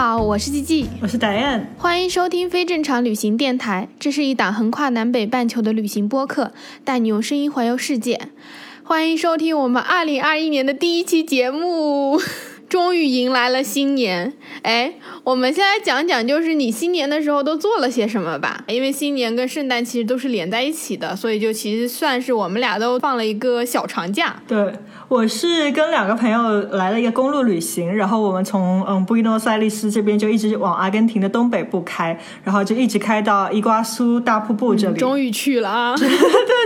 好，我是季季，我是戴燕，欢迎收听非正常旅行电台。这是一档横跨南北半球的旅行播客，带你用声音环游世界。欢迎收听我们二零二一年的第一期节目。终于迎来了新年，哎，我们先来讲讲，就是你新年的时候都做了些什么吧。因为新年跟圣诞其实都是连在一起的，所以就其实算是我们俩都放了一个小长假。对，我是跟两个朋友来了一个公路旅行，然后我们从嗯布宜诺斯艾利斯这边就一直往阿根廷的东北部开，然后就一直开到伊瓜苏大瀑布这里。终于去了啊！对，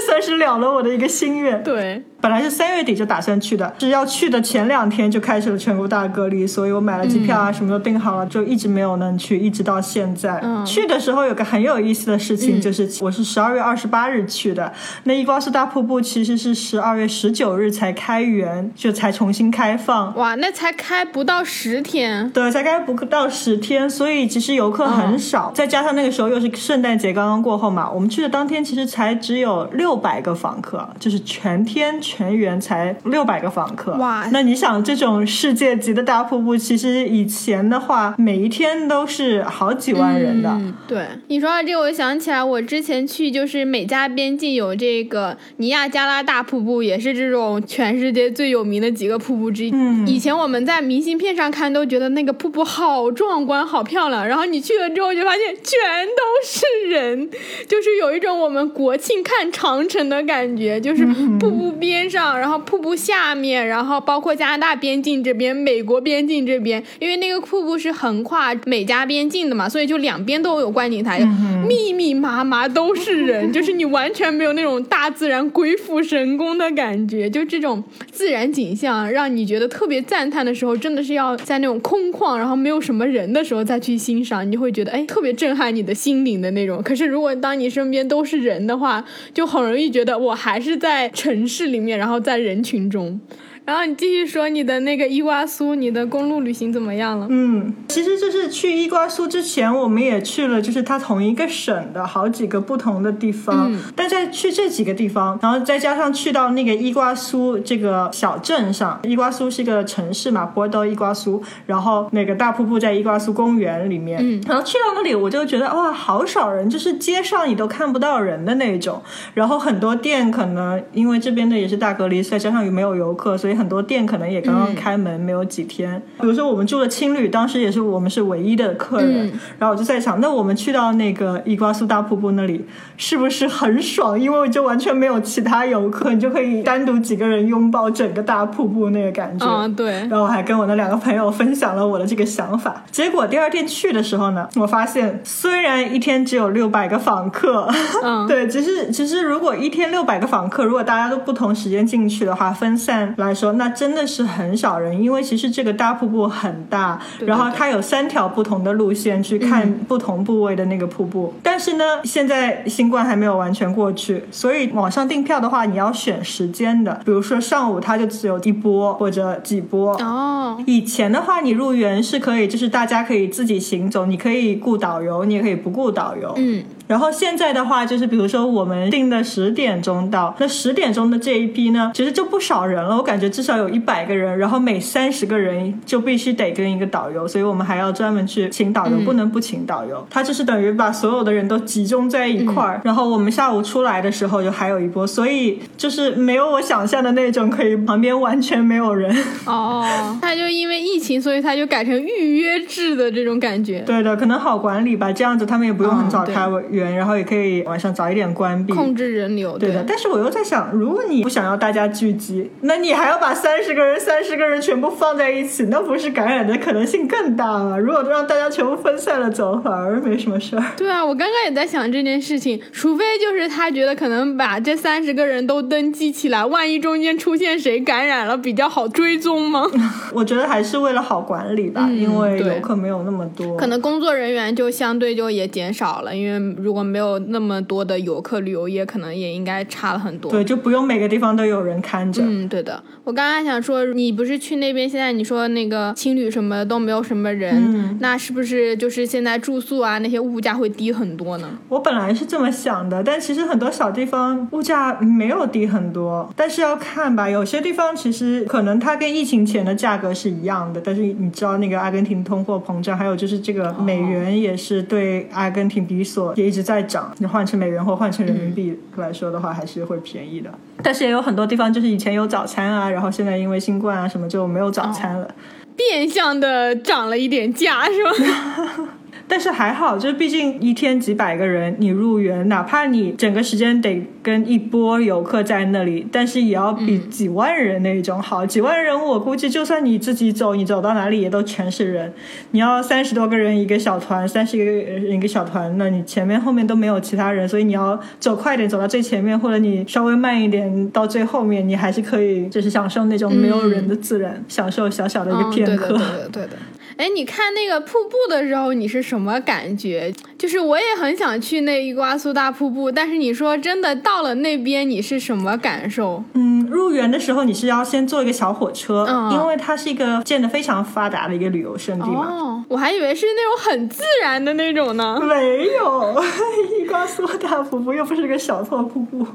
算是了了我的一个心愿。对。本来是三月底就打算去的，是要去的前两天就开始了全国大隔离，所以我买了机票啊，什么都订好了，就一直没有能去，一直到现在。嗯去的时候有个很有意思的事情，就是我是十二月二十八日去的，那伊瓜苏大瀑布其实是十二月十九日才开园，就才重新开放。哇，那才开不到十天。对，才开不到十天，所以其实游客很少，再加上那个时候又是圣诞节刚刚过后嘛，我们去的当天其实才只有六百个访客，就是全天。全员才六百个访客哇！那你想，这种世界级的大瀑布，其实以前的话，每一天都是好几万人的。对，你说到这个，我想起来，我之前去就是美加边境有这个尼亚加拉大瀑布，也是这种全世界最有名的几个瀑布之一。嗯，以前我们在明信片上看都觉得那个瀑布好壮观、好漂亮，然后你去了之后就发现全都是人，就是有一种我们国庆看长城的感觉，就是瀑布边。上，然后瀑布下面，然后包括加拿大边境这边、美国边境这边，因为那个瀑布是横跨美加边境的嘛，所以就两边都有观景台，密密麻麻都是人，就是你完全没有那种大自然鬼斧神工的感觉，就这种自然景象让你觉得特别赞叹的时候，真的是要在那种空旷，然后没有什么人的时候再去欣赏，你就会觉得哎，特别震撼你的心灵的那种。可是如果当你身边都是人的话，就很容易觉得我还是在 城市里面。然后在人群中。然后你继续说你的那个伊瓜苏，你的公路旅行怎么样了？嗯，其实就是去伊瓜苏之前，我们也去了，就是它同一个省的好几个不同的地方。嗯。但在去这几个地方，然后再加上去到那个伊瓜苏这个小镇上，伊瓜苏是一个城市嘛，波多伊瓜苏，然后那个大瀑布在伊瓜苏公园里面。嗯。然后去到那里，我就觉得哇，好少人，就是街上你都看不到人的那种。然后很多店可能因为这边的也是大隔离，再加上又没有游客，所以。很多店可能也刚刚开门，没有几天。比如说我们住的青旅，当时也是我们是唯一的客人。然后我就在想，那我们去到那个伊瓜苏大瀑布那里，是不是很爽？因为就完全没有其他游客，你就可以单独几个人拥抱整个大瀑布那个感觉。嗯，对。然后我还跟我的两个朋友分享了我的这个想法。结果第二天去的时候呢，我发现虽然一天只有六百个访客，嗯，对，其实其实如果一天六百个访客，如果大家都不同时间进去的话，分散来说。那真的是很少人，因为其实这个大瀑布很大，然后它有三条不同的路线去看不同部位的那个瀑布。但是呢，现在新冠还没有完全过去，所以网上订票的话，你要选时间的，比如说上午它就只有一波或者几波。哦，以前的话，你入园是可以，就是大家可以自己行走，你可以雇导游，你也可以不雇导游。嗯。然后现在的话，就是比如说我们定的十点钟到，那十点钟的这一批呢，其实就不少人了。我感觉至少有一百个人，然后每三十个人就必须得跟一个导游，所以我们还要专门去请导游，不能不请导游。他就是等于把所有的人都集中在一块儿。然后我们下午出来的时候就还有一波，所以就是没有我想象的那种可以旁边完全没有人。哦，他就因为疫情，所以他就改成预约制的这种感觉。对的，可能好管理吧，这样子他们也不用很早开园，然后也可以晚上早一点关闭，控制人流。对的。但是我又在想，如果你不想要大家聚集，那你还要把三十个人、三十个人全部放在一起，那不是感染的可能性更大吗？如果让大家全部分散了走，反而没什么事儿。对啊，我刚刚也在想这件事情，除非就是他觉得可能把这三十个人都登记起来，万一中间出现谁感染了，比较好追踪吗？我觉得还是为了好管理吧，因为游客没有那么多，可能工作人员就相对就也减少了，因为如果没有那么多的游客，旅游业可能也应该差了很多。对，就不用每个地方都有人看着。嗯，对的。我刚刚想说，你不是去那边，现在你说那个青旅什么都没有什么人，那是不是就是现在住宿啊那些物价会低很多呢？我本来是这么想的，但其实很多小地方物价没有低很多，但是要看吧，有些地方其实可能它跟疫情前的价格是一样的，但是你知道那个阿根廷通货膨胀，还有就是这个美元也是对阿根廷比索直在涨，你换成美元或换成人民币来说的话，还是会便宜的。但是也有很多地方就是以前有早餐啊。然后现在因为新冠啊什么就没有早餐了，变相的涨了一点价是吧？但是还好，就是毕竟一天几百个人，你入园，哪怕你整个时间得跟一波游客在那里，但是也要比几万人那种好。几万人，我估计就算你自己走，你走到哪里也都全是人。你要三十多个人一个小团，三十个人一个小团，那你前面后面都没有其他人，所以你要走快点走到最前面，或者你稍微慢一点到最后面，你还是可以就是享受那种没有人的自然，享受小小的一个片刻。对的，对的。哎，你看那个瀑布的时候，你是什么感觉？就是我也很想去那伊瓜苏大瀑布，但是你说真的到了那边，你是什么感受？嗯，入园的时候你是要先坐一个小火车，嗯因为它是一个建的非常发达的一个旅游胜地嘛。哦，我还以为是那种很自然的那种呢。没有，伊瓜苏大瀑布又不是个小破瀑布。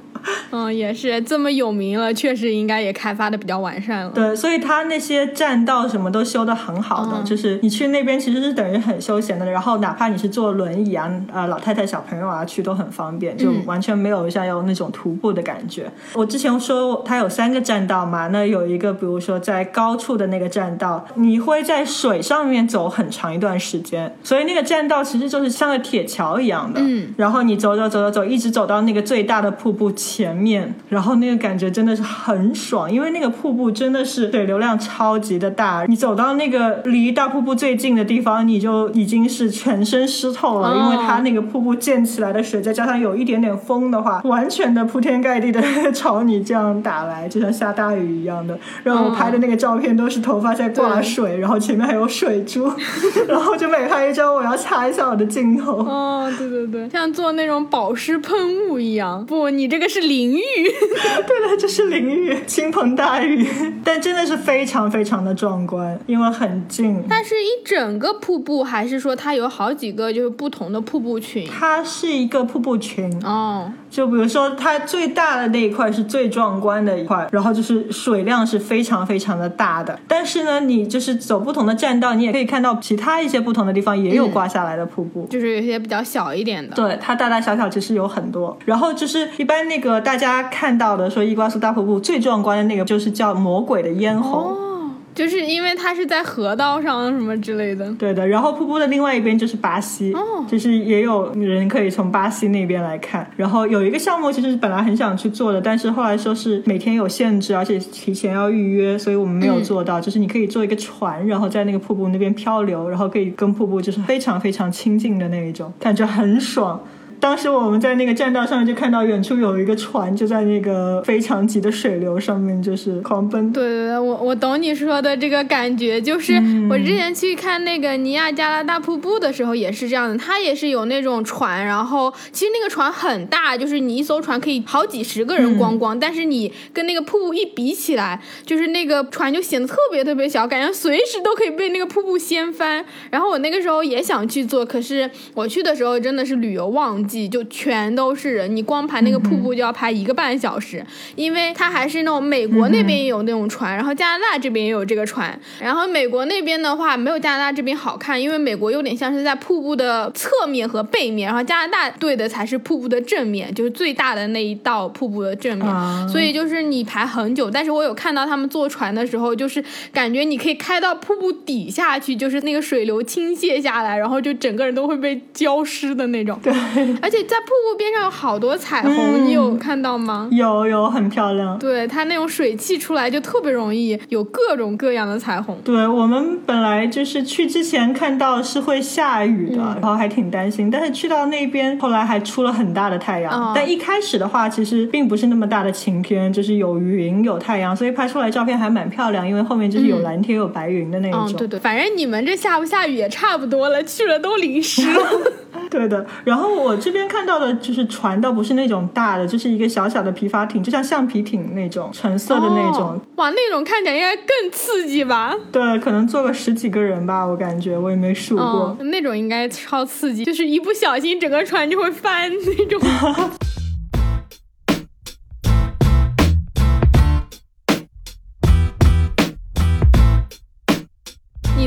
嗯，也是这么有名了，确实应该也开发的比较完善了。对，所以它那些栈道什么都修的很好的，就是。你去那边其实是等于很休闲的，然后哪怕你是坐轮椅啊，呃，老太太、小朋友啊去都很方便，就完全没有像有那种徒步的感觉。我之前说它有三个栈道嘛，那有一个比如说在高处的那个栈道，你会在水上面走很长一段时间，所以那个栈道其实就是像个铁桥一样的。嗯，然后你走走走走走，一直走到那个最大的瀑布前面，然后那个感觉真的是很爽，因为那个瀑布真的是水流量超级的大，你走到那个离大瀑瀑布最近的地方，你就已经是全身湿透了，因为它那个瀑布溅起来的水，再加上有一点点风的话，完全的铺天盖地的朝你这样打来，就像下大雨一样的。然后我拍的那个照片都是头发在挂水，然后前面还有水珠，然后就每拍一张我要擦一下我的镜头。哦，对对对，像做那种保湿喷雾一样。不，你这个是淋浴。对了，这是淋浴，倾盆大雨，但真的是非常非常的壮观，因为很近。但是。是一整个瀑布，还是说它有好几个就是不同的瀑布群？它是一个瀑布群哦。就比如说，它最大的那一块是最壮观的一块，然后就是水量是非常非常的大的。但是呢，你就是走不同的栈道，你也可以看到其他一些不同的地方也有刮下来的瀑布，就是有些比较小一点的。对，它大大小小其实有很多。然后就是一般那个大家看到的说伊瓜苏大瀑布最壮观的那个，就是叫魔鬼的咽喉。就是因为它是在河道上什么之类的，对的。然后瀑布的另外一边就是巴西，就是也有人可以从巴西那边来看。然后有一个项目，其实本来很想去做的，但是后来说是每天有限制，而且提前要预约，所以我们没有做到。就是你可以坐一个船，然后在那个瀑布那边漂流，然后可以跟瀑布就是非常非常亲近的那一种，感觉很爽。当时我们在那个栈道上就看到远处有一个船，就在那个非常急的水流上面，就是狂奔。对对对，我我懂你说的这个感觉，就是我之前去看那个尼亚加拉大瀑布的时候也是这样的，它也是有那种船，然后其实那个船很大，就是你一艘船可以好几十个人观光，但是你跟那个瀑布一比起来，就是那个船就显得特别特别小，感觉随时都可以被那个瀑布掀翻。然后我那个时候也想去做，可是我去的时候真的是旅游旺季。就全都是人，你光排那个瀑布就要排一个半小时，因为它还是那种美国那边也有那种船，然后加拿大这边也有这个船，然后美国那边的话没有加拿大这边好看，因为美国有点像是在瀑布的侧面和背面，然后加拿大对的才是瀑布的正面，就是最大的那一道瀑布的正面，所以就是你排很久。但是我有看到他们坐船的时候，就是感觉你可以开到瀑布底下去，就是那个水流倾泻下来，然后就整个人都会被浇湿的那种。对。而且在瀑布边上有好多彩虹，你有看到吗？有有，很漂亮。对，它那种水汽出来就特别容易有各种各样的彩虹。对我们本来就是去之前看到是会下雨的，然后还挺担心，但是去到那边后来还出了很大的太阳。但一开始的话，其实并不是那么大的晴天，就是有云有太阳，所以拍出来照片还蛮漂亮。因为后面就是有蓝天有白云的那种。对对，反正你们这下不下雨也差不多了，去了都淋湿了。对的，然后我这边看到的就是船，倒不是那种大的，就是一个小小的皮筏艇，就像橡皮艇那种，橙色的那种。哇，那种看起来应该更刺激吧？对，可能坐个十几个人吧，我感觉我也没数过。那种应该超刺激，就是一不小心整个船就会翻那种。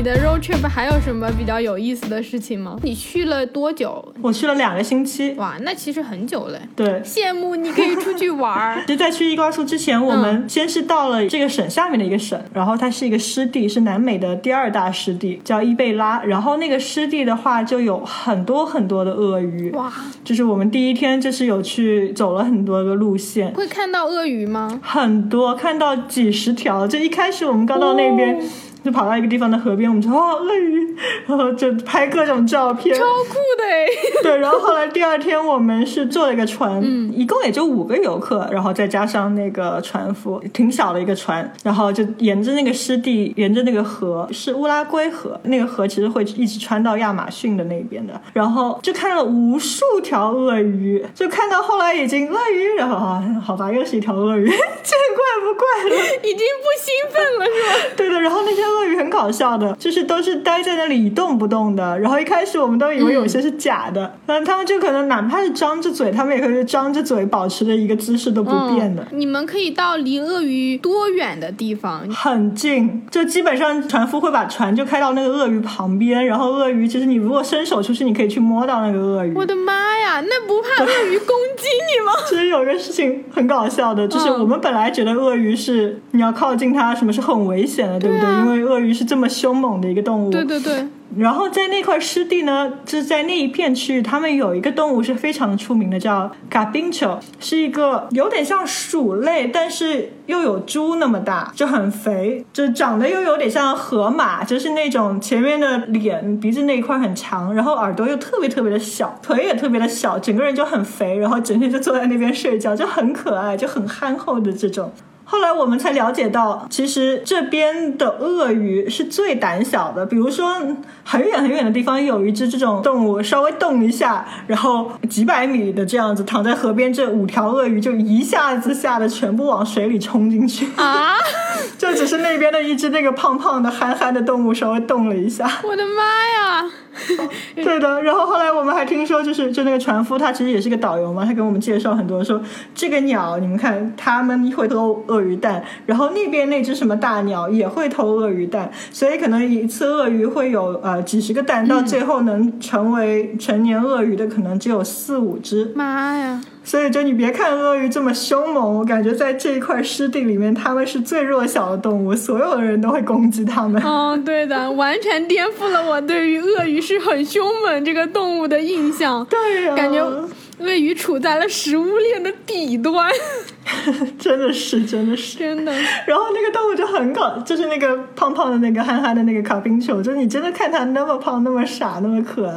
的 road trip 还有什么比较有意思的事情吗？你去了多久？我去了两个星期。哇，那其实很久嘞。对，羡慕你可以出去玩儿。其实，在去伊瓜苏之前，我们先是到了这个省下面的一个省，然后它是一个湿地，是南美的第二大湿地，叫伊贝拉。然后那个湿地的话，就有很多很多的鳄鱼。哇，就是我们第一天就是有去走了很多个路线，会看到鳄鱼吗？很多，看到几十条。就一开始我们刚到那边。就跑到一个地方的河边，我们说哦鳄鱼，然后就拍各种照片，超酷的哎。对，然后后来第二天我们是坐了一个船，嗯，一共也就五个游客，然后再加上那个船夫，挺小的一个船，然后就沿着那个湿地，沿着那个河，是乌拉圭河，那个河其实会一直穿到亚马逊的那边的，然后就看了无数条鳄鱼，就看到后来已经鳄鱼，然后啊，好吧，又是一条鳄鱼，见怪不怪了，已经不兴奋了是吧？对的，然后那些。鳄鱼很搞笑的，就是都是待在那里一动不动的。然后一开始我们都以为有些是假的，但他们就可能哪怕是张着嘴，他们也可以张着嘴，保持着一个姿势都不变的。你们可以到离鳄鱼多远的地方？很近，就基本上船夫会把船就开到那个鳄鱼旁边，然后鳄鱼其实你如果伸手出去，你可以去摸到那个鳄鱼。我的妈呀，那不怕鳄鱼攻击你吗？其实有个事情很搞笑的，就是我们本来觉得鳄鱼是你要靠近它，什么是很危险的，对不对？因为鳄鱼是这么凶猛的一个动物，对对对。然后在那块湿地呢，就是在那一片区域，他们有一个动物是非常出名的，叫卡宾丘，是一个有点像鼠类，但是又有猪那么大，就很肥，就长得又有点像河马，就是那种前面的脸、鼻子那一块很长，然后耳朵又特别特别的小，腿也特别的小，整个人就很肥，然后整天就坐在那边睡觉，就很可爱，就很憨厚的这种。后来我们才了解到，其实这边的鳄鱼是最胆小的。比如说，很远很远的地方有一只这种动物，稍微动一下，然后几百米的这样子躺在河边，这五条鳄鱼就一下子吓得全部往水里冲进去啊！就只是那边的一只那个胖胖的憨憨的动物稍微动了一下。我的妈呀！对的，然后后来我们还听说，就是就那个船夫，他其实也是个导游嘛，他给我们介绍很多，说这个鸟，你们看，他们会偷鳄鱼蛋，然后那边那只什么大鸟也会偷鳄鱼蛋，所以可能一次鳄鱼会有呃几十个蛋，到最后能成为成年鳄鱼的可能只有四五只。妈呀！所以，就你别看鳄鱼这么凶猛，我感觉在这一块湿地里面，它们是最弱小的动物，所有的人都会攻击它们。哦，对的，完全颠覆了我对于鳄鱼是很凶猛这个动物的印象。对呀，感觉鳄鱼处在了食物链的底端。真的是，真的是，真的。然后那个动物就很搞，就是那个胖胖的那个憨憨的那个卡宾球，就是你真的看它那么胖、那么傻、那么可爱。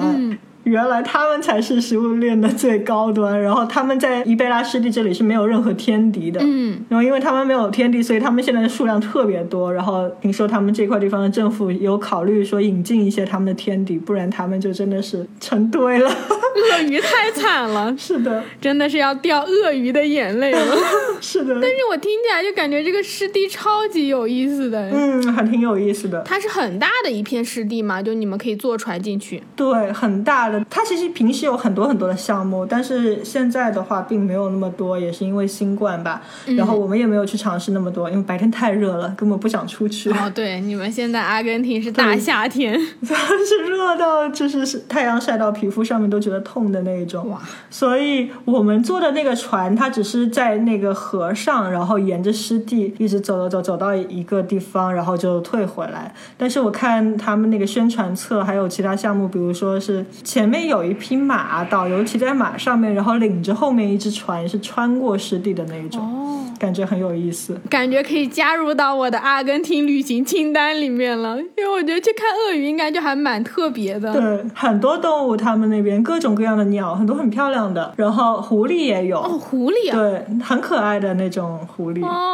原来他们才是食物链的最高端，然后他们在伊贝拉湿地这里是没有任何天敌的，嗯，然后因为他们没有天敌，所以他们现在的数量特别多。然后听说他们这块地方的政府有考虑说引进一些他们的天敌，不然他们就真的是成堆了。鳄鱼太惨了，是的，真的是要掉鳄鱼的眼泪了。是的，但是我听起来就感觉这个湿地超级有意思的，嗯，还挺有意思的。它是很大的一片湿地嘛，就你们可以坐船进去。对，很大的。它其实平时有很多很多的项目，但是现在的话并没有那么多，也是因为新冠吧。然后我们也没有去尝试那么多，因为白天太热了，根本不想出去。哦，对，你们现在阿根廷是大夏天，是热到就是是太阳晒到皮肤上面都觉得痛的那一种。哇！所以我们坐的那个船，它只是在那个河上，然后沿着湿地一直走走走走到一个地方，然后就退回来。但是我看他们那个宣传册还有其他项目，比如说是前面有一匹马，导游骑在马上面，然后领着后面一只船，是穿过湿地的那一种。感觉很有意思，感觉可以加入到我的阿根廷旅行清单里面了。因为我觉得去看鳄鱼应该就还蛮特别的。对，很多动物，他们那边各种各样的鸟，很多很漂亮的，然后狐狸也有。哦，狐狸啊。对，很可爱的那种狐狸。哦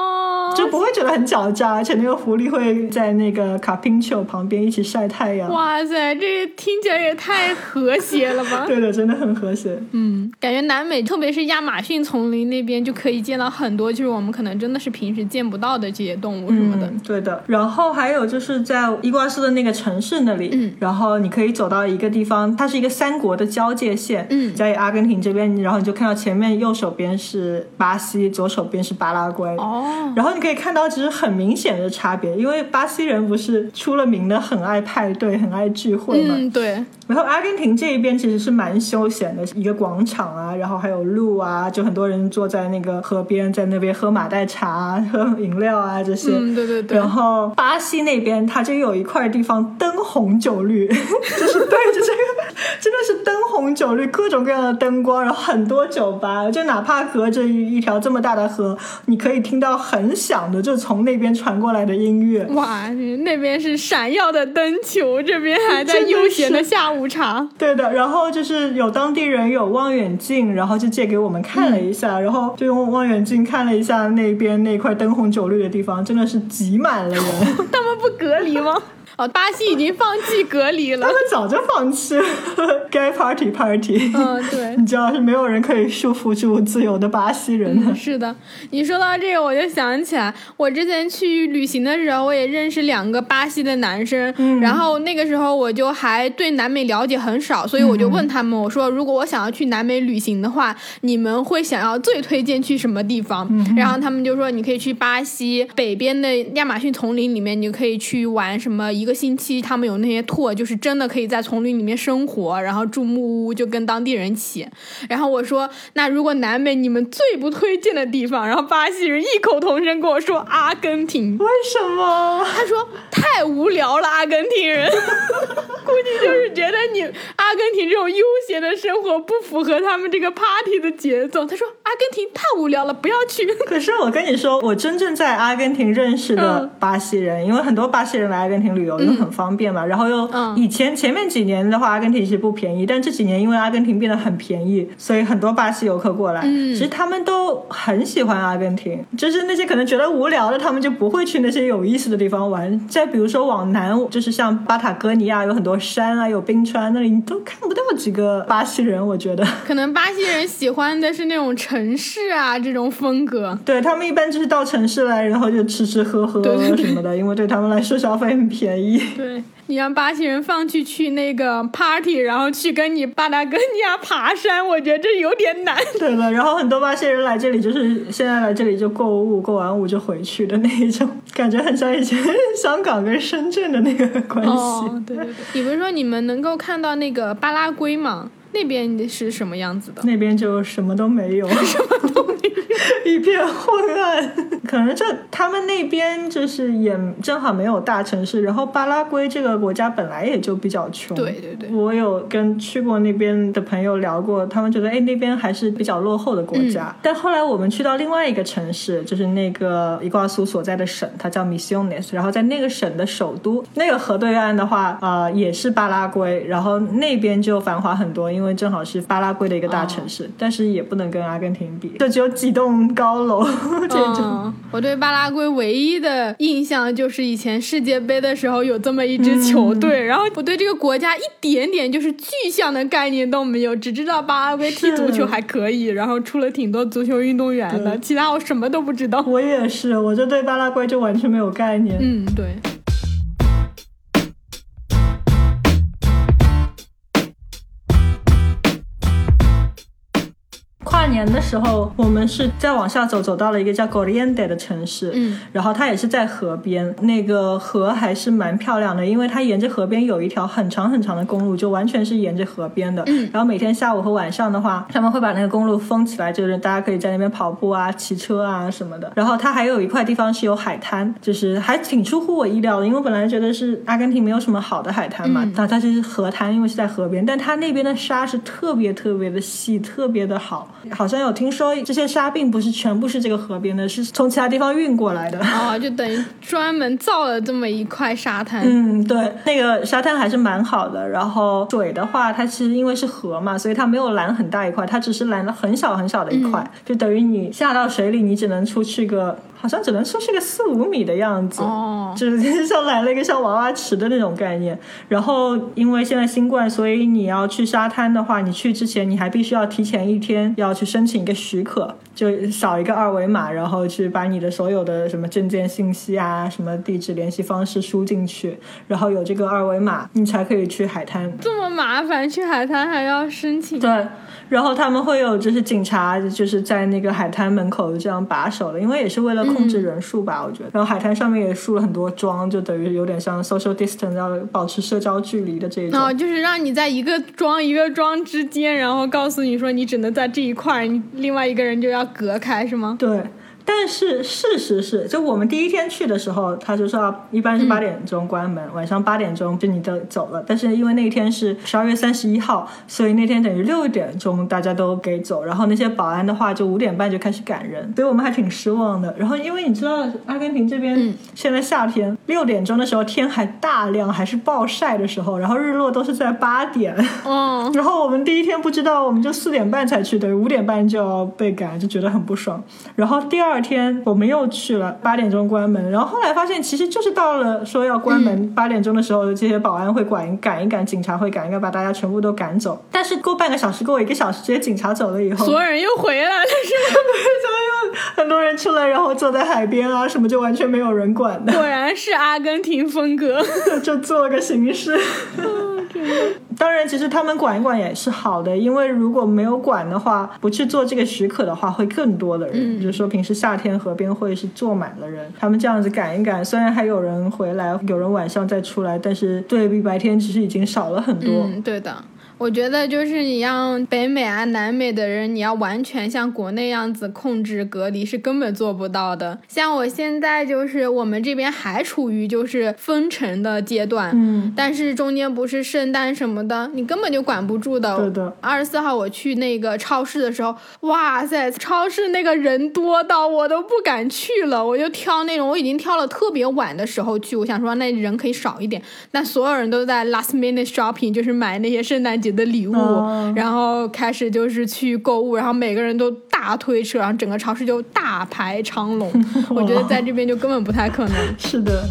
就不会觉得很狡诈，而且那个狐狸会在那个卡宾丘旁边一起晒太阳。哇塞，这听起来也太和谐了吧？对的，真的很和谐。嗯，感觉南美，特别是亚马逊丛林那边，就可以见到很多，就是我们可能真的是平时见不到的这些动物什么的。对的。然后还有就是在伊瓜斯的那个城市那里，嗯，然后你可以走到一个地方，它是一个三国的交界线，嗯，在阿根廷这边，然后你就看到前面右手边是巴西，左手边是巴拉圭。哦。然后你。可以看到，其实很明显的差别，因为巴西人不是出了名的很爱派对、很爱聚会嘛。嗯，对。然后阿根廷这一边其实是蛮休闲的，一个广场啊，然后还有路啊，就很多人坐在那个河边，在那边喝马黛茶、喝饮料啊这些。嗯，对对对。然后巴西那边，它就有一块地方灯红酒绿，就是对着这个，真的是灯红酒绿，各种各样的灯光，然后很多酒吧，就哪怕隔着一一条这么大的河，你可以听到很响的，就从那边传过来的音乐。哇，那边是闪耀的灯球，这边还在悠闲的下午。茶对的，然后就是有当地人有望远镜，然后就借给我们看了一下，然后就用望远镜看了一下那边那块灯红酒绿的地方，真的是挤满了人。他们不隔离吗？哦，巴西已经放弃隔离了，他们早就放弃了，该 party party。嗯，对，你知道是没有人可以束缚住自由的巴西人。是的，你说到这个，我就想起来，我之前去旅行的时候，我也认识两个巴西的男生，然后那个时候我就还对南美了解很少，所以我就问他们，我说如果我想要去南美旅行的话，你们会想要最推荐去什么地方？然后他们就说你可以去巴西北边的亚马逊丛林里面，你可以去玩什么。一个星期，他们有那些 tour，就是真的可以在丛林里面生活，然后住木屋，就跟当地人起。然后我说，那如果南美你们最不推荐的地方，然后巴西人异口同声跟我说阿根廷。为什么？他说太无聊了，阿根廷人，估计就是觉得你阿根廷这种悠闲的生活不符合他们这个 party 的节奏。他说阿根廷太无聊了，不要去。可是我跟你说，我真正在阿根廷认识的巴西人，因为很多巴西人来阿根廷旅游。又很方便嘛，然后又以前前面几年的话，阿根廷其实不便宜，但这几年因为阿根廷变得很便宜，所以很多巴西游客过来，其实他们都很喜欢阿根廷。就是那些可能觉得无聊的，他们就不会去那些有意思的地方玩。再比如说往南，就是像巴塔哥尼亚，有很多山啊，有冰川，那里你都看不到几个巴西人。我觉得可能巴西人喜欢的是那种城市啊这种风格。对他们一般就是到城市来，然后就吃吃喝喝什么的，因为对他们来说消费很便宜。对你让巴西人放弃去那个 party，然后去跟你巴达哥尼亚爬山，我觉得这有点难。对了，然后很多巴西人来这里，就是现在来这里就购物，购完物就回去的那一种，感觉很像以前香港跟深圳的那个关系。哦，对对对。你不是说你们能够看到那个巴拉圭吗？那边是什么样子的？那边就什么都没有，什么都没有，一片昏暗。可能这他们那边就是也正好没有大城市，然后巴拉圭这个国家本来也就比较穷。对对对，我有跟去过那边的朋友聊过，他们觉得哎那边还是比较落后的国家。但后来我们去到另外一个城市，就是那个伊瓜苏所在的省，它叫 Misiones，然后在那个省的首都那个河对岸的话，呃也是巴拉圭，然后那边就繁华很多，因为因为正好是巴拉圭的一个大城市，但是也不能跟阿根廷比，就只有几栋高楼 这种。我对巴拉圭唯一的印象就是以前世界杯的时候有这么一支球队，然后我对这个国家一点点就是具象的概念都没有，只知道巴拉圭踢足球还可以，然后出了挺多足球运动员的，其他我什么都不知道。我也是，我就对巴拉圭就完全没有概念。嗯，对。跨跨年的时候，我们是再往下走，走到了一个叫 Goliende 的城市，嗯，然后它也是在河边，那个河还是蛮漂亮的，因为它沿着河边有一条很长很长的公路，就完全是沿着河边的。嗯，然后每天下午和晚上的话，他们会把那个公路封起来，就是大家可以在那边跑步啊、骑车啊什么的。然后它还有一块地方是有海滩，就是还挺出乎我意料的，因为我本来觉得是阿根廷没有什么好的海滩嘛，但它是河滩，因为是在河边，但它那边的沙是特别特别的细，特别的好。好像有听说这些沙并不是全部是这个河边的，是从其他地方运过来的。哦，就等于专门造了这么一块沙滩。嗯，对，那个沙滩还是蛮好的。然后水的话，它其实因为是河嘛，所以它没有拦很大一块，它只是拦了很小很小的一块，就等于你下到水里，你只能出去个。好像只能出去个四五米的样子，哦，就是像来了一个像娃娃池的那种概念。然后因为现在新冠，所以你要去沙滩的话，你去之前你还必须要提前一天要去申请一个许可，就扫一个二维码，然后去把你的所有的什么证件信息啊、什么地址联系方式输进去，然后有这个二维码，你才可以去海滩。这么麻烦，去海滩还要申请？对。然后他们会有就是警察就是在那个海滩门口这样把守的，因为也是为了控制人数吧，我觉得。然后海滩上面也竖了很多桩，就等于有点像 social distance，要保持社交距离的这种。哦，就是让你在一个桩一个桩之间，然后告诉你说你只能在这一块，你另外一个人就要隔开，是吗？对。但是事实是，就我们第一天去的时候，他就说一般是八点钟关门，晚上八点钟就你都走了。但是因为那天是十二月三十一号，所以那天等于六点钟大家都给走，然后那些保安的话就五点半就开始赶人，所以我们还挺失望的。然后因为你知道阿根廷这边现在夏天六点钟的时候天还大亮，还是暴晒的时候，然后日落都是在八点。嗯。然后我们第一天不知道，我们就四点半才去，等于五点半就要被赶，就觉得很不爽。然后第二。第二天我们又去了，八点钟关门，然后后来发现其实就是到了说要关门八点钟的时候，这些保安会管赶一赶，警察会赶一赶，把大家全部都赶走。但是过半个小时，过一个小时，这些警察走了以后，所有人又回来了，是吗？又很多人出来，然后坐在海边啊，什么就完全没有人管的。果然是阿根廷风格，就做个形式。当然，其实他们管一管也是好的，因为如果没有管的话，不去做这个许可的话，会更多的人。就是说，平时夏天河边会是坐满了人，他们这样子赶一赶，虽然还有人回来，有人晚上再出来，但是对比白天其实已经少了很多。嗯，对的。我觉得就是你让北美啊、南美的人，你要完全像国内样子控制隔离是根本做不到的。像我现在就是我们这边还处于就是封城的阶段，嗯，但是中间不是圣诞什么的，你根本就管不住的。对的。二十四号我去那个超市的时候，哇塞，超市那个人多到我都不敢去了，我就挑那种我已经挑了特别晚的时候去，我想说那人可以少一点，但所有人都在 last minute shopping，就是买那些圣诞节。的礼物，然后开始就是去购物，然后每个人都大推车，然后整个超市就大排长龙。我觉得在这边就根本不太可能。是的。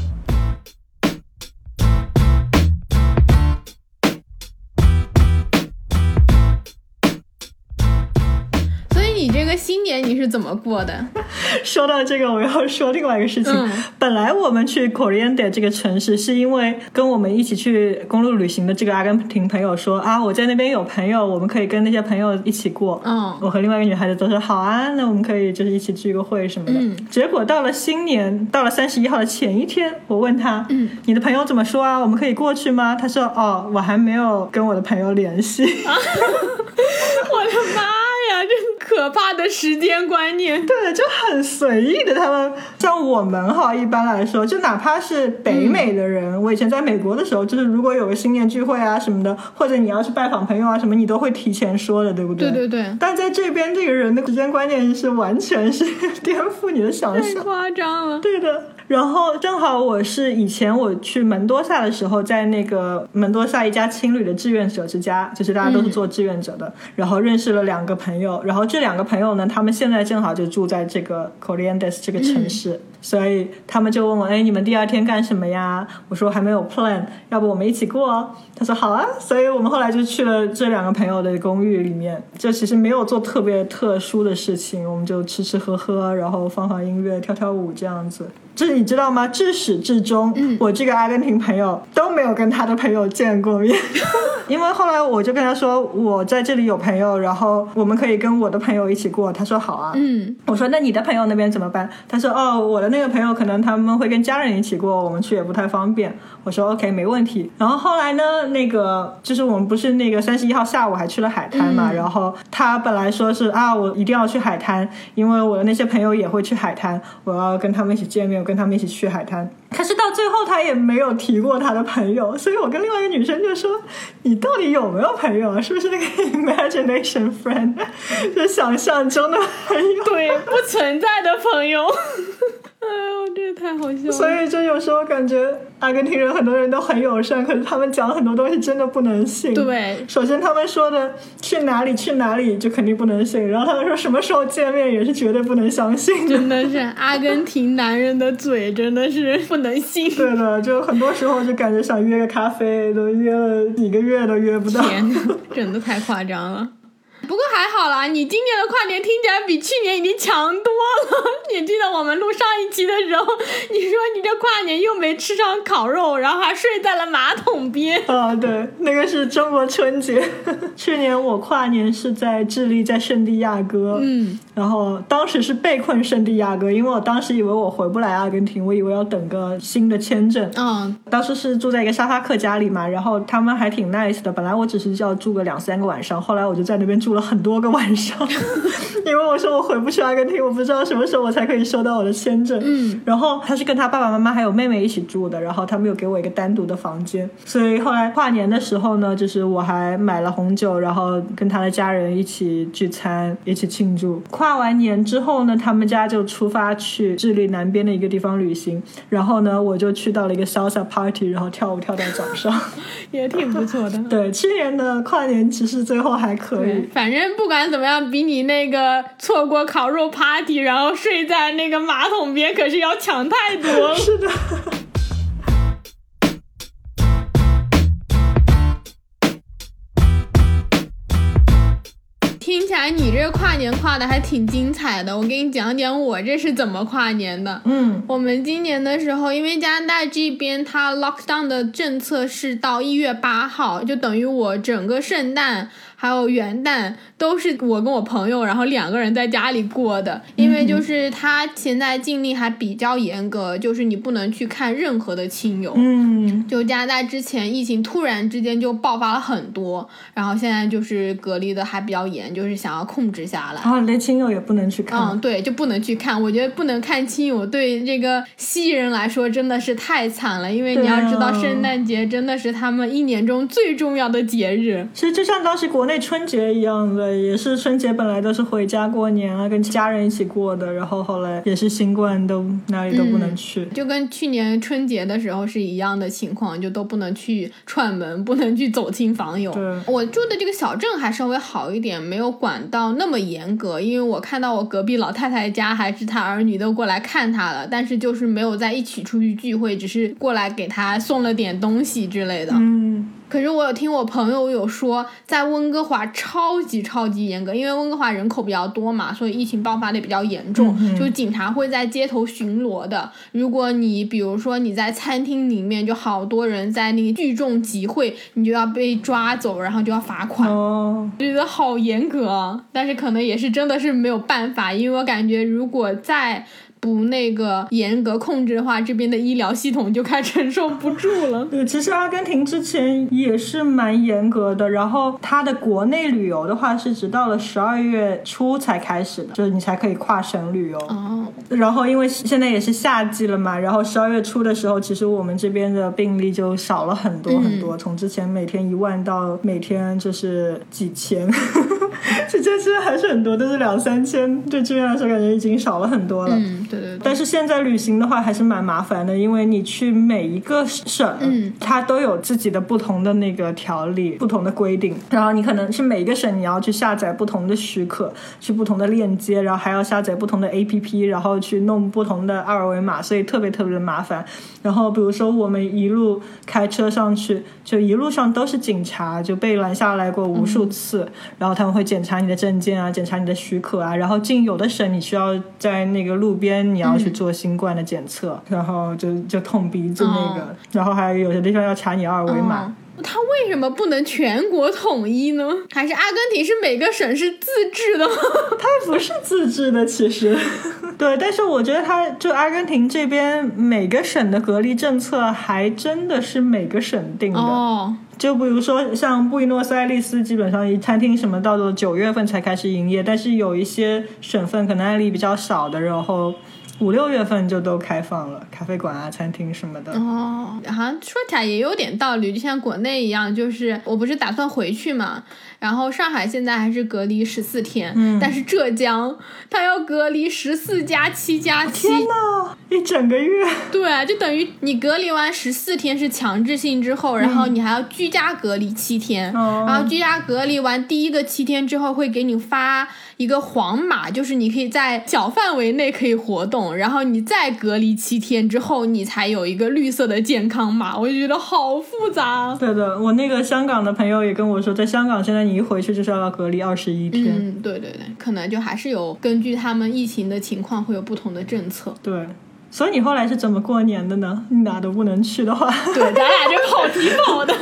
是怎么过的？说到这个，我要说另外一个事情。本来我们去 c o r i a n d e 这个城市，是因为跟我们一起去公路旅行的这个阿根廷朋友说啊，我在那边有朋友，我们可以跟那些朋友一起过。嗯，我和另外一个女孩子都说好啊，那我们可以就是一起聚个会什么的。嗯，结果到了新年，到了三十一号的前一天，我问他，嗯，你的朋友怎么说啊？我们可以过去吗？他说哦，我还没有跟我的朋友联系。我的妈！呀，这可怕的时间观念，对，就很随意的。他们像我们哈，一般来说，就哪怕是北美的人，我以前在美国的时候，就是如果有个新年聚会啊什么的，或者你要去拜访朋友啊什么，你都会提前说的，对不对？对对对。但在这边，这个人的时间观念是完全是颠覆你的想象，太夸张了。对的。然后正好我是以前我去门多萨的时候，在那个门多萨一家青旅的志愿者之家，就是大家都是做志愿者的，然后认识了两个朋友。然后这两个朋友呢，他们现在正好就住在这个 c o r i a n d e s 这个城市，所以他们就问我：“哎，你们第二天干什么呀？”我说：“还没有 plan，要不我们一起过？”他说：“好啊。”所以我们后来就去了这两个朋友的公寓里面，就其实没有做特别特殊的事情，我们就吃吃喝喝，然后放放音乐，跳跳舞这样子。这你知道吗？至始至终，我这个阿根廷朋友都没有跟他的朋友见过面，因为后来我就跟他说，我在这里有朋友，然后我们可以跟我的朋友一起过。他说好啊。嗯，我说那你的朋友那边怎么办？他说哦，我的那个朋友可能他们会跟家人一起过，我们去也不太方便。我说 OK，没问题。然后后来呢，那个就是我们不是那个三十一号下午还去了海滩嘛，然后他本来说是啊，我一定要去海滩，因为我的那些朋友也会去海滩，我要跟他们一起见面，跟他们一起去海滩。可是到最后他也没有提过他的朋友，所以我跟另外一个女生就说：“你到底有没有朋友啊？是不是那个 imagination friend，就想象中的朋友？对，不存在的朋友。”哎呦，这太好笑了！所以就有时候感觉阿根廷人很多人都很友善，可是他们讲很多东西真的不能信。对，首先他们说的去哪里去哪里就肯定不能信，然后他们说什么时候见面也是绝对不能相信。真的是阿根廷男人的嘴真的是不能信。对的，就很多时候就感觉想约个咖啡都约了几个月都约不到。天真的太夸张了。不过还好啦，你今年的跨年听起来比去年已经强多了。你记得我们录上一期的时候，你说你这跨年又没吃上烤肉，然后还睡在了马桶边。啊，对，那个是中国春节。去年我跨年是在智利，在圣地亚哥。嗯。然后当时是被困圣地亚哥，因为我当时以为我回不来阿根廷，我以为要等个新的签证。嗯。当时是住在一个沙发客家里嘛，然后他们还挺 nice 的。本来我只是要住个两三个晚上，后来我就在那边住了。很多个晚上，因为我说我回不去阿根廷，我不知道什么时候我才可以收到我的签证。嗯，然后他是跟他爸爸妈妈还有妹妹一起住的，然后他们有给我一个单独的房间。所以后来跨年的时候呢，就是我还买了红酒，然后跟他的家人一起聚餐，一起庆祝。跨完年之后呢，他们家就出发去智利南边的一个地方旅行，然后呢，我就去到了一个 salsa party，然后跳舞跳到早上，也挺不错的。对，去年的跨年其实最后还可以，反正。不管怎么样，比你那个错过烤肉 party，然后睡在那个马桶边，可是要强太多了。是的。听起来你这跨年跨的还挺精彩的，我给你讲讲我这是怎么跨年的。嗯，我们今年的时候，因为加拿大这边它 lockdown 的政策是到一月八号，就等于我整个圣诞。还有元旦都是我跟我朋友，然后两个人在家里过的，因为就是他现在禁令还比较严格，就是你不能去看任何的亲友。嗯，就加拿大之前疫情突然之间就爆发了很多，然后现在就是隔离的还比较严，就是想要控制下来。啊，连亲友也不能去看。嗯，对，就不能去看。我觉得不能看亲友，对这个西人来说真的是太惨了，因为你要知道圣诞节真的是他们一年中最重要的节日。其实就像当时国内。春节一样的，也是春节本来都是回家过年啊，跟家人一起过的，然后后来也是新冠，都哪里都不能去，就跟去年春节的时候是一样的情况，就都不能去串门，不能去走亲访友。我住的这个小镇还稍微好一点，没有管到那么严格，因为我看到我隔壁老太太家还是她儿女都过来看她了，但是就是没有在一起出去聚会，只是过来给她送了点东西之类的。嗯。可是我有听我朋友有说，在温哥华超级超级严格，因为温哥华人口比较多嘛，所以疫情爆发的比较严重，就警察会在街头巡逻的。如果你比如说你在餐厅里面，就好多人在那个聚众集会，你就要被抓走，然后就要罚款。哦，觉得好严格，但是可能也是真的是没有办法，因为我感觉如果在。不那个严格控制的话，这边的医疗系统就快承受不住了。对，其实阿根廷之前也是蛮严格的，然后它的国内旅游的话是直到了十二月初才开始的，就是你才可以跨省旅游。哦。然后因为现在也是夏季了嘛，然后十二月初的时候，其实我们这边的病例就少了很多很多，从之前每天一万到每天就是几千，这这这还是很多，都是两三千，对这边来说感觉已经少了很多了。嗯。对对，但是现在旅行的话还是蛮麻烦的，因为你去每一个省，嗯，它都有自己的不同的那个条例、不同的规定，然后你可能是每一个省你要去下载不同的许可，去不同的链接，然后还要下载不同的 APP，然后去弄不同的二维码，所以特别特别的麻烦。然后比如说我们一路开车上去，就一路上都是警察，就被拦下来过无数次，然后他们会检查你的证件啊，检查你的许可啊，然后进有的省你需要在那个路边你要去做新冠的检测，然后就就捅鼻子那个，然后还有有些地方要查你二维码。他为什么不能全国统一呢？还是阿根廷是每个省是自治的吗？它不是自治的，其实。对，但是我觉得它就阿根廷这边每个省的隔离政策还真的是每个省定的。哦。就比如说像布宜诺斯艾利斯，基本上一餐厅什么到了九月份才开始营业，但是有一些省份可能案例比较少的，然后。五六月份就都开放了，咖啡馆啊、餐厅什么的。哦，好像说起来也有点道理，就像国内一样，就是我不是打算回去嘛。然后上海现在还是隔离十四天，但是浙江它要隔离十四加七加七，天呐，一整个月。对，就等于你隔离完十四天是强制性之后，然后你还要居家隔离七天，然后居家隔离完第一个七天之后会给你发一个黄码，就是你可以在小范围内可以活动，然后你再隔离七天之后，你才有一个绿色的健康码。我就觉得好复杂。对的，我那个香港的朋友也跟我说，在香港现在。你一回去就是要隔离二十一天。嗯，对对对，可能就还是有根据他们疫情的情况会有不同的政策。对，所以你后来是怎么过年的呢？你哪都不能去的话，对，咱俩就跑题跑的。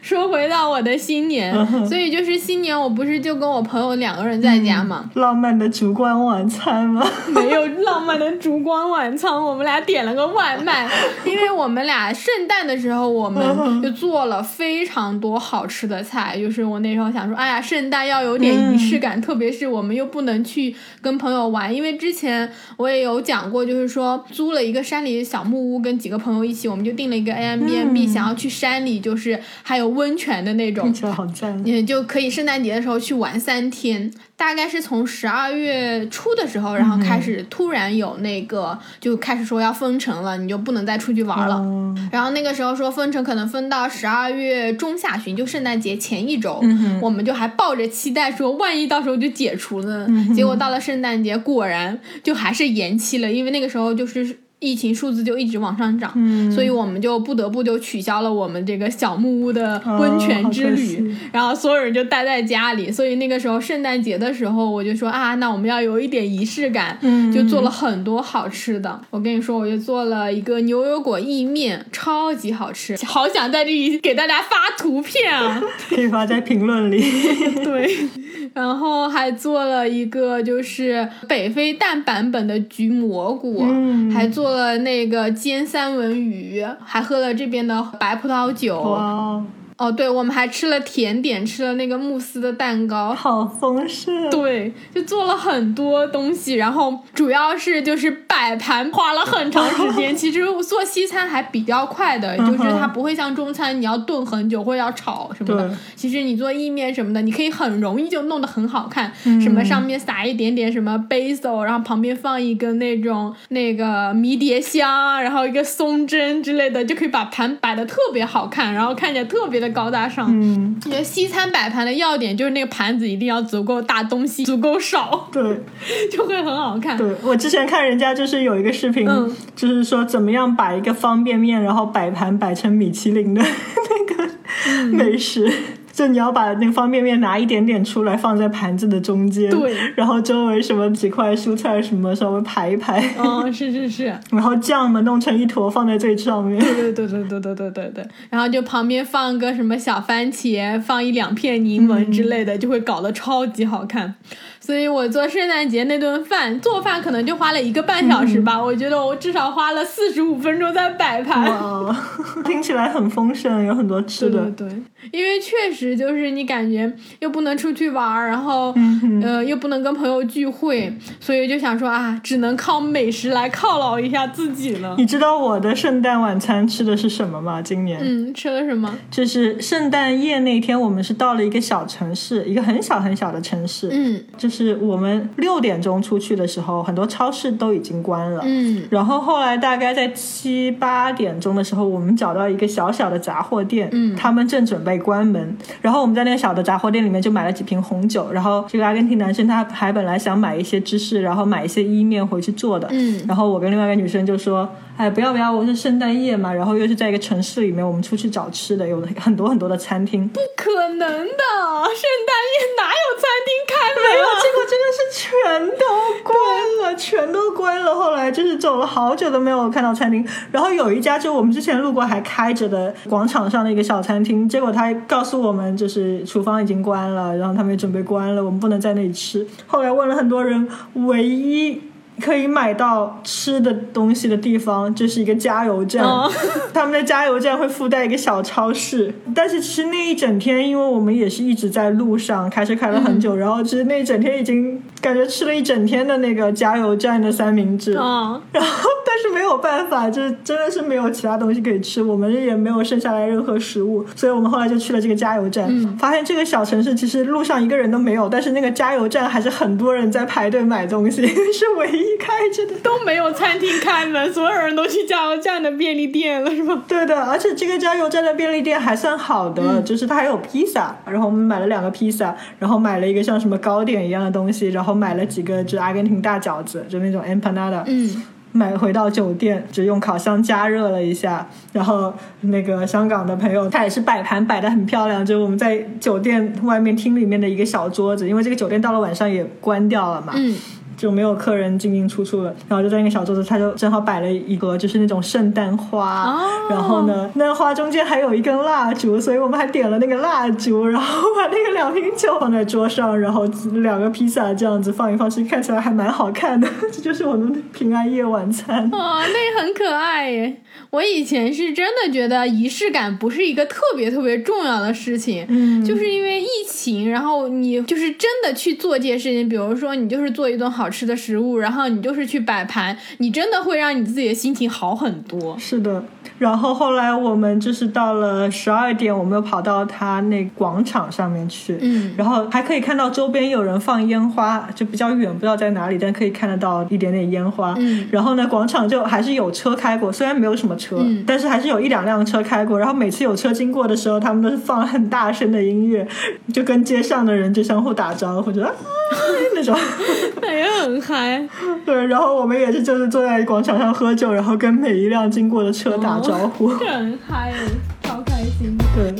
说回到我的新年，所以就是新年，我不是就跟我朋友两个人在家嘛？浪漫的烛光晚餐吗？没有浪漫的烛光晚餐，我们俩点了个外卖，因为我们俩圣诞的时候我们就做了非常多好吃的菜，就是我那时候想说，哎呀，圣诞要有点仪式感，特别是我们又不能去跟朋友玩，因为之前我也有讲过，就是说租了一个山里的小木屋，跟几个朋友一起，我们就订了一个 a m b n b 想要去山里，就是还有。温泉的那种，听起来好赞！也就可以圣诞节的时候去玩三天，大概是从十二月初的时候，然后开始突然有那个就开始说要封城了，你就不能再出去玩了。然后那个时候说封城可能封到十二月中下旬，就圣诞节前一周，我们就还抱着期待说万一到时候就解除呢？结果到了圣诞节，果然就还是延期了，因为那个时候就是。疫情数字就一直往上涨，所以我们就不得不就取消了我们这个小木屋的温泉之旅，然后所有人就待在家里。所以那个时候圣诞节的时候，我就说啊，那我们要有一点仪式感，就做了很多好吃的。我跟你说，我就做了一个牛油果意面，超级好吃，好想在这里给大家发图片啊，可以发在评论里。对，然后还做了一个就是北非蛋版本的焗蘑菇，还做。了那个煎三文鱼，还喝了这边的白葡萄酒。哦，对，我们还吃了甜点，吃了那个慕斯的蛋糕，好丰盛。对，就做了很多东西，然后主要是就是摆盘花了很长时间。其实做西餐还比较快的，就是它不会像中餐你要炖很久或者要炒什么的。其实你做意面什么的，你可以很容易就弄得很好看。什么上面撒一点点什么 basil，然后旁边放一根那种那个迷迭香，然后一个松针之类的，就可以把盘摆的特别好看，然后看起来特别的。高大上，嗯，我觉得西餐摆盘的要点就是那个盘子一定要足够大，东西 足够少，对，就会很好看。对我之前看人家就是有一个视频，就是说怎么样把一个方便面，然后摆盘摆成米其林的 那个美食。就你要把那个方便面拿一点点出来放在盘子的中间，对，然后周围什么几块蔬菜什么稍微排一排，哦，是是是，然后酱嘛弄成一坨放在最上面，对对对对对对对对对，然后就旁边放个什么小番茄，放一两片柠檬之类的，就会搞得超级好看。所以我做圣诞节那顿饭，做饭可能就花了一个半小时吧。我觉得我至少花了四十五分钟在摆盘。哇，听起来很丰盛，有很多吃的。对，因为确实就是你感觉又不能出去玩，然后呃又不能跟朋友聚会，所以就想说啊，只能靠美食来犒劳一下自己了。你知道我的圣诞晚餐吃的是什么吗？今年嗯，吃了什么？就是圣诞夜那天，我们是到了一个小城市，一个很小很小的城市。嗯，就。是我们六点钟出去的时候，很多超市都已经关了。嗯，然后后来大概在七八点钟的时候，我们找到一个小小的杂货店，嗯，他们正准备关门。然后我们在那个小的杂货店里面就买了几瓶红酒。然后这个阿根廷男生他还本来想买一些芝士，然后买一些意面回去做的。嗯，然后我跟另外一个女生就说。哎，不要不要，我是圣诞夜嘛，然后又是在一个城市里面，我们出去找吃的，有很多很多的餐厅。不可能的，圣诞夜哪有餐厅开门？没有，结果真的是全都关了，全都关了。后来就是走了好久都没有看到餐厅，然后有一家就我们之前路过还开着的广场上的一个小餐厅，结果他告诉我们就是厨房已经关了，然后他们也准备关了，我们不能在那里吃。后来问了很多人，唯一。可以买到吃的东西的地方就是一个加油站，他们的加油站会附带一个小超市。但是其实那一整天，因为我们也是一直在路上开车开了很久，然后其实那一整天已经感觉吃了一整天的那个加油站的三明治。然后但是没有办法，就是真的是没有其他东西可以吃，我们也没有剩下来任何食物，所以我们后来就去了这个加油站，发现这个小城市其实路上一个人都没有，但是那个加油站还是很多人在排队买东西，是唯一。开着的都没有餐厅开门，所有人都去加油站的便利店了，是吗？对的，而且这个加油站的便利店还算好的，就是它还有披萨，然后我们买了两个披萨，然后买了一个像什么糕点一样的东西，然后买了几个就阿根廷大饺子，就那种 empanada，嗯，买回到酒店就用烤箱加热了一下，然后那个香港的朋友他也是摆盘摆的很漂亮，就是我们在酒店外面厅里面的一个小桌子，因为这个酒店到了晚上也关掉了嘛，嗯。就没有客人进进出出了，然后就在那个小桌子，他就正好摆了一个就是那种圣诞花，然后呢，那花中间还有一根蜡烛，所以我们还点了那个蜡烛，然后把那个两瓶酒放在桌上，然后两个披萨这样子放一放，其实看起来还蛮好看的。这 就是我们的平安夜晚餐。哦，那很可爱耶。我以前是真的觉得仪式感不是一个特别特别重要的事情，嗯，就是因为疫情，然后你就是真的去做这些事情，比如说你就是做一顿好吃的食物，然后你就是去摆盘，你真的会让你自己的心情好很多。是的。然后后来我们就是到了十二点，我们又跑到他那广场上面去，嗯，然后还可以看到周边有人放烟花，就比较远，不知道在哪里，但可以看得到一点点烟花。嗯，然后呢，广场就还是有车开过，虽然没有什么车，但是还是有一两辆车开过。然后每次有车经过的时候，他们都是放很大声的音乐，就跟街上的人就相互打招呼，就啊 那种，感觉很嗨。对，然后我们也是就是坐在广场上喝酒，然后跟每一辆经过的车打招。招呼，很嗨，超开心。对。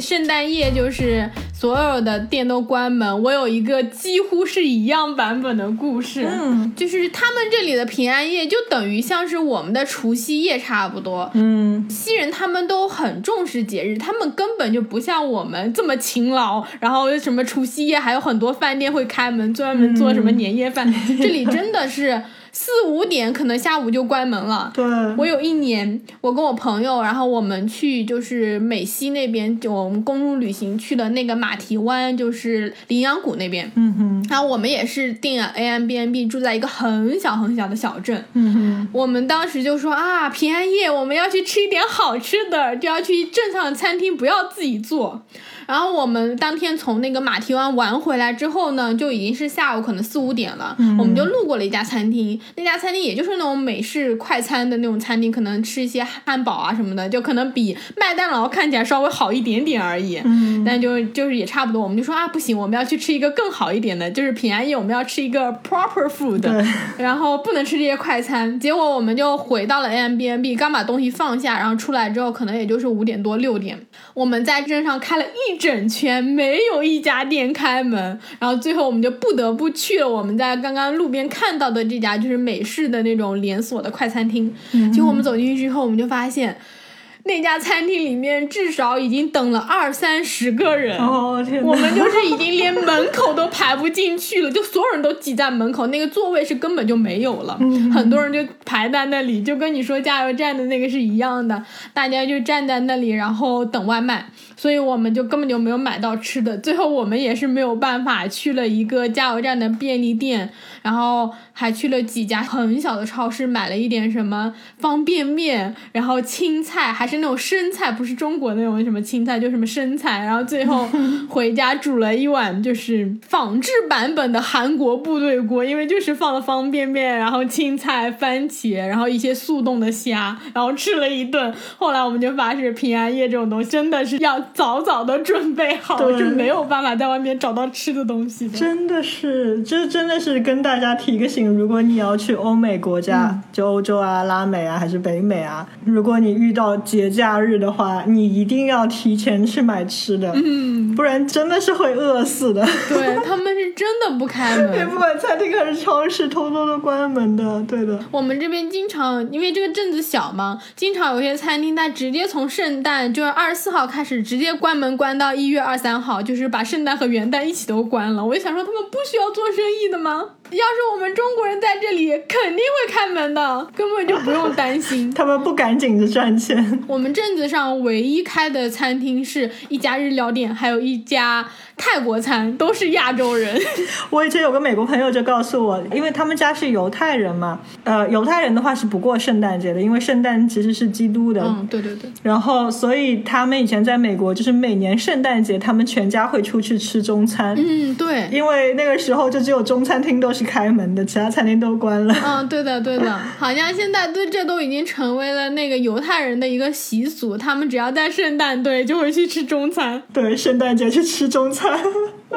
圣诞夜，就是所有的店都关门。我有一个几乎是一样版本的故事，嗯，就是他们这里的平安夜就等于像是我们的除夕夜差不多。嗯，西人他们都很重视节日，他们根本就不像我们这么勤劳。然后什么除夕夜还有很多饭店会开门，专门做什么年夜饭。这里真的是。四五点可能下午就关门了。对，我有一年，我跟我朋友，然后我们去就是美西那边，就我们公路旅行去的那个马蹄湾，就是羚羊谷那边。嗯哼。然后我们也是订了 A M B N B，住在一个很小很小的小镇。嗯哼。我们当时就说啊，平安夜我们要去吃一点好吃的，就要去镇上的餐厅，不要自己做。然后我们当天从那个马蹄湾玩回来之后呢，就已经是下午可能四五点了。嗯。我们就路过了一家餐厅。那家餐厅也就是那种美式快餐的那种餐厅，可能吃一些汉堡啊什么的，就可能比麦当劳看起来稍微好一点点而已。嗯，但就就是也差不多。我们就说啊，不行，我们要去吃一个更好一点的，就是平安夜我们要吃一个 proper food，然后不能吃这些快餐。结果我们就回到了 A M B N B，刚把东西放下，然后出来之后可能也就是五点多六点。我们在镇上开了一整圈，没有一家店开门，然后最后我们就不得不去了我们在刚刚路边看到的这家，就是美式的那种连锁的快餐厅。结果我们走进去之后，我们就发现。那家餐厅里面至少已经等了二三十个人，哦天我们就是已经连门口都排不进去了，就所有人都挤在门口，那个座位是根本就没有了，很多人就排在那里，就跟你说加油站的那个是一样的，大家就站在那里，然后等外卖，所以我们就根本就没有买到吃的，最后我们也是没有办法去了一个加油站的便利店，然后还去了几家很小的超市买了一点什么方便面，然后青菜还。是那种生菜，不是中国那种什么青菜，就什么生菜。然后最后 回家煮了一碗就是仿制版本的韩国部队锅，因为就是放了方便面，然后青菜、番茄，然后一些速冻的虾，然后吃了一顿。后来我们就发誓平安夜这种东西真的是要早早的准备好，就没有办法在外面找到吃的东西的。真的是，这真的是跟大家提个醒，如果你要去欧美国家，就欧洲啊、拉美啊还是北美啊，如果你遇到节假日的话，你一定要提前去买吃的，嗯，不然真的是会饿死的。对 他们是真的不开门，不管餐厅还是超市，偷偷的关门的。对的，我们这边经常因为这个镇子小嘛，经常有些餐厅它直接从圣诞就是二十四号开始直接关门，关到一月二三号，就是把圣诞和元旦一起都关了。我就想说，他们不需要做生意的吗？要是我们中国人在这里，肯定会开门的，根本就不用担心。他们不赶紧的赚钱。我们镇子上唯一开的餐厅是一家日料店，还有一家泰国餐，都是亚洲人。我以前有个美国朋友就告诉我，因为他们家是犹太人嘛，呃，犹太人的话是不过圣诞节的，因为圣诞其实是基督的。嗯，对对对。然后，所以他们以前在美国，就是每年圣诞节，他们全家会出去吃中餐。嗯，对。因为那个时候就只有中餐厅都是。开门的，其他餐厅都关了。嗯，对的，对的，好像现在对这都已经成为了那个犹太人的一个习俗，他们只要在圣诞对就会去吃中餐。对，圣诞节去吃中餐。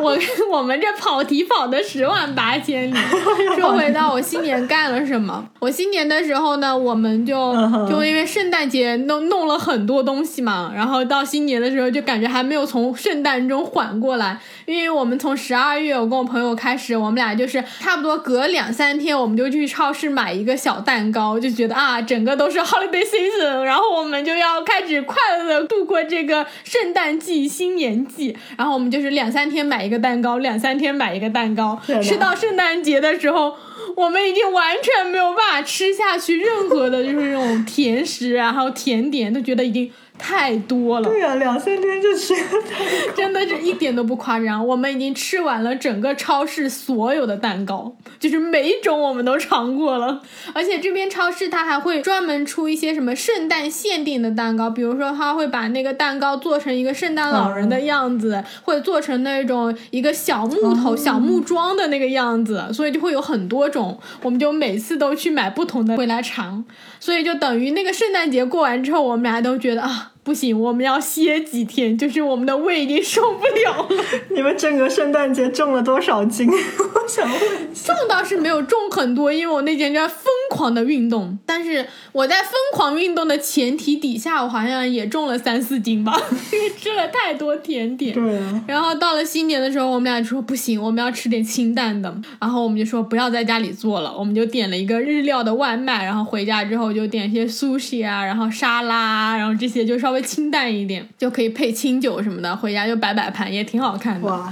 我 我们这跑题跑的十万八千里。说回到我新年干了什么？我新年的时候呢，我们就就因为圣诞节弄弄了很多东西嘛，然后到新年的时候就感觉还没有从圣诞中缓过来，因为我们从十二月我跟我朋友开始，我们俩就是差不多隔两三天我们就去超市买一个小蛋糕，就觉得啊，整个都是 holiday season，然后我们就要开始快乐的度过这个圣诞季、新年季，然后我们就是两三天买。一个蛋糕，两三天买一个蛋糕，吃到圣诞节的时候，我们已经完全没有办法吃下去任何的，就是那种甜食啊，还有甜点，都觉得已经。太多了，对呀，两三天就吃，真的是一点都不夸张。我们已经吃完了整个超市所有的蛋糕，就是每一种我们都尝过了。而且这边超市它还会专门出一些什么圣诞限定的蛋糕，比如说它会把那个蛋糕做成一个圣诞老人的样子，或者做成那种一个小木头、小木桩的那个样子，所以就会有很多种。我们就每次都去买不同的回来尝，所以就等于那个圣诞节过完之后，我们俩都觉得啊。不行，我们要歇几天，就是我们的胃已经受不了了。你们整个圣诞节重了多少斤？我想问。重倒是没有重很多，因为我那天在疯狂的运动。但是我在疯狂运动的前提底下，我好像也重了三四斤吧，因为吃了太多甜点。对啊。然后到了新年的时候，我们俩就说不行，我们要吃点清淡的。然后我们就说不要在家里做了，我们就点了一个日料的外卖。然后回家之后就点一些 sushi 啊，然后沙拉，然后这些就稍微。微清淡一点就可以配清酒什么的，回家就摆摆盘也挺好看的。哇，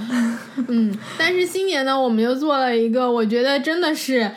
嗯，但是新年呢，我们又做了一个，我觉得真的是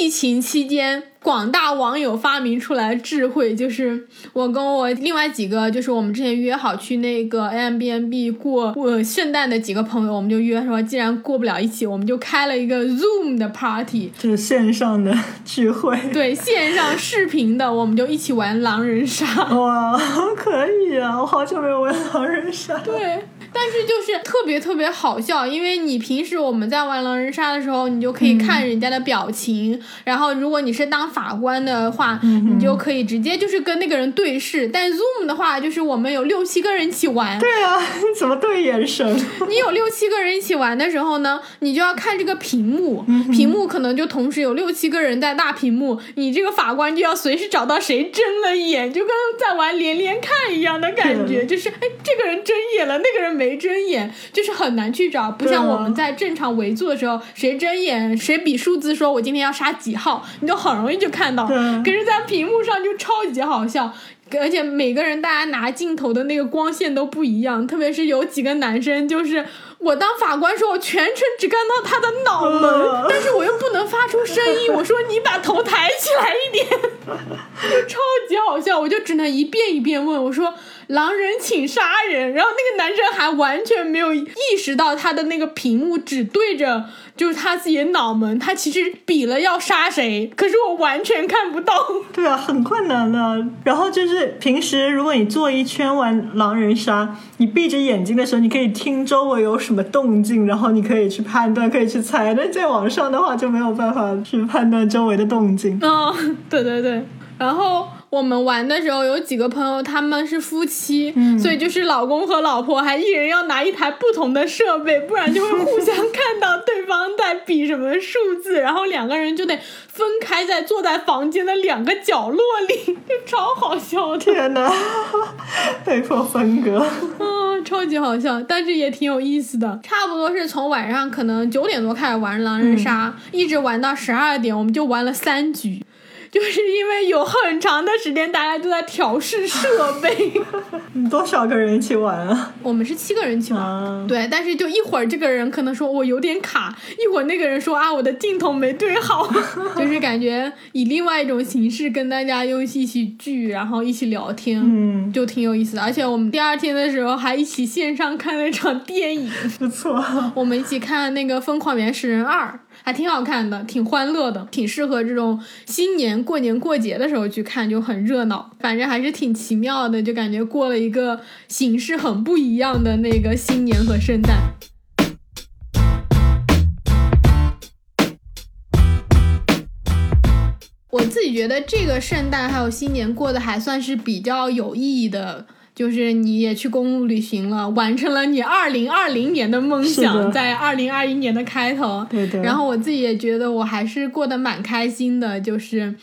疫情期间。广大网友发明出来智慧，就是我跟我另外几个，就是我们之前约好去那个 a m b n b 过过圣诞的几个朋友，我们就约说，既然过不了一起，我们就开了一个 Zoom 的 party，就是线上的聚会。对，线上视频的，我们就一起玩狼人杀。哇，可以啊！我好久没有玩狼人杀。对。但是就是特别特别好笑，因为你平时我们在玩狼人杀的时候，你就可以看人家的表情，然后如果你是当法官的话，你就可以直接就是跟那个人对视。但 Zoom 的话，就是我们有六七个人一起玩。对啊，你 怎么对眼神？你有六七个人一起玩的时候呢，你就要看这个屏幕，屏幕可能就同时有六七个人在大屏幕，你这个法官就要随时找到谁睁了眼，就跟在玩连连看一样的感觉，就是哎，这个人睁眼了，那个人。没睁眼，就是很难去找，不像我们在正常围坐的时候，谁睁眼谁比数字，说我今天要杀几号，你就很容易就看到。可是，在屏幕上就超级好笑，而且每个人大家拿镜头的那个光线都不一样，特别是有几个男生，就是我当法官说，我全程只看到他的脑门，但是我又不能发出声音，我说你把头抬起来一点，就 超级好笑，我就只能一遍一遍问我说。狼人请杀人，然后那个男生还完全没有意识到他的那个屏幕只对着就是他自己的脑门，他其实比了要杀谁，可是我完全看不到。对啊，很困难的。然后就是平时如果你坐一圈玩狼人杀，你闭着眼睛的时候，你可以听周围有什么动静，然后你可以去判断，可以去猜。但在网上的话就没有办法去判断周围的动静。哦，对对对，然后。我们玩的时候有几个朋友，他们是夫妻，所以就是老公和老婆还一人要拿一台不同的设备，不然就会互相看到对方在比什么数字，然后两个人就得分开在坐在房间的两个角落里，就超好笑！天哪，被迫分隔，嗯，超级好笑，但是也挺有意思的。差不多是从晚上可能九点多开始玩狼人杀，一直玩到十二点，我们就玩了三局。就是因为有很长的时间大家都在调试设备，你多少个人一起玩啊？我们是七个人一起玩，对。但是就一会儿这个人可能说我有点卡，一会儿那个人说啊我的镜头没对好，就是感觉以另外一种形式跟大家又一起聚，然后一起聊天，嗯，就挺有意思的。而且我们第二天的时候还一起线上看了一场电影，不错。我们一起看那个《疯狂原始人二》。还挺好看的，挺欢乐的，挺适合这种新年过年过节的时候去看，就很热闹。反正还是挺奇妙的，就感觉过了一个形式很不一样的那个新年和圣诞。我自己觉得这个圣诞还有新年过得还算是比较有意义的。就是你也去公路旅行了，完成了你二零二零年的梦想，在二零二一年的开头。对对。然后我自己也觉得我还是过得蛮开心的，就是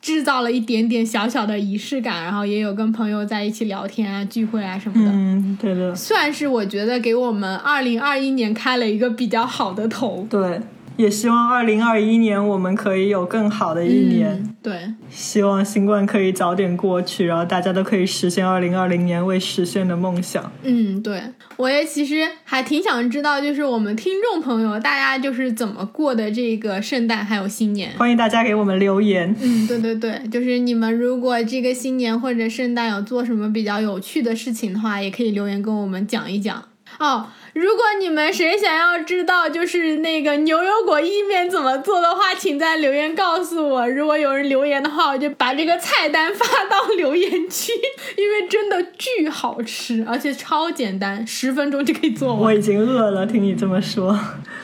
制造了一点点小小的仪式感，然后也有跟朋友在一起聊天啊、聚会啊什么的。嗯，对的。算是我觉得给我们二零二一年开了一个比较好的头。对。也希望二零二一年我们可以有更好的一年。对，希望新冠可以早点过去，然后大家都可以实现二零二零年未实现的梦想。嗯，对，我也其实还挺想知道，就是我们听众朋友大家就是怎么过的这个圣诞还有新年。欢迎大家给我们留言。嗯，对对对，就是你们如果这个新年或者圣诞有做什么比较有趣的事情的话，也可以留言跟我们讲一讲哦。如果你们谁想要知道就是那个牛油果意面怎么做的话，请在留言告诉我。如果有人留言的话，我就把这个菜单发到留言区，因为真的巨好吃，而且超简单，十分钟就可以做完。我已经饿了，听你这么说，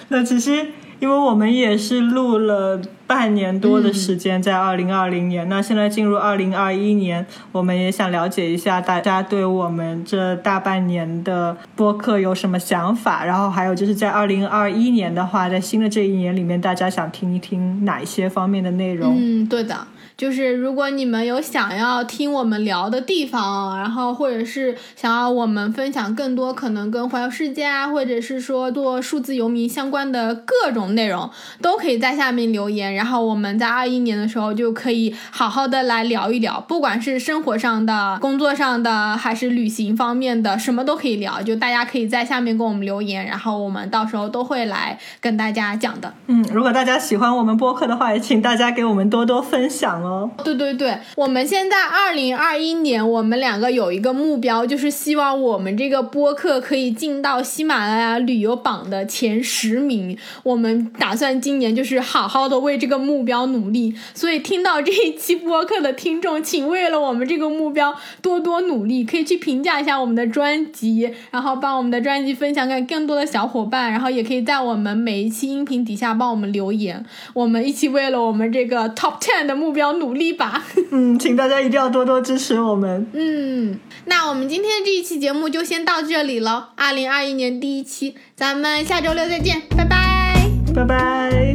那其实。因为我们也是录了半年多的时间，在二零二零年，那现在进入二零二一年，我们也想了解一下大家对我们这大半年的播客有什么想法，然后还有就是在二零二一年的话，在新的这一年里面，大家想听一听哪一些方面的内容？嗯，对的。就是如果你们有想要听我们聊的地方，然后或者是想要我们分享更多可能跟环游世界啊，或者是说做数字游民相关的各种内容，都可以在下面留言，然后我们在二一年的时候就可以好好的来聊一聊，不管是生活上的、工作上的，还是旅行方面的，什么都可以聊。就大家可以在下面给我们留言，然后我们到时候都会来跟大家讲的。嗯，如果大家喜欢我们播客的话，也请大家给我们多多分享哦。对对对，我们现在二零二一年，我们两个有一个目标，就是希望我们这个播客可以进到喜马拉雅旅游榜的前十名。我们打算今年就是好好的为这个目标努力。所以听到这一期播客的听众，请为了我们这个目标多多努力，可以去评价一下我们的专辑，然后把我们的专辑分享给更多的小伙伴，然后也可以在我们每一期音频底下帮我们留言，我们一起为了我们这个 top ten 的目标努力。吧，嗯，请大家一定要多多支持我们。嗯，那我们今天这一期节目就先到这里了。二零二一年第一期，咱们下周六再见，拜拜，拜拜。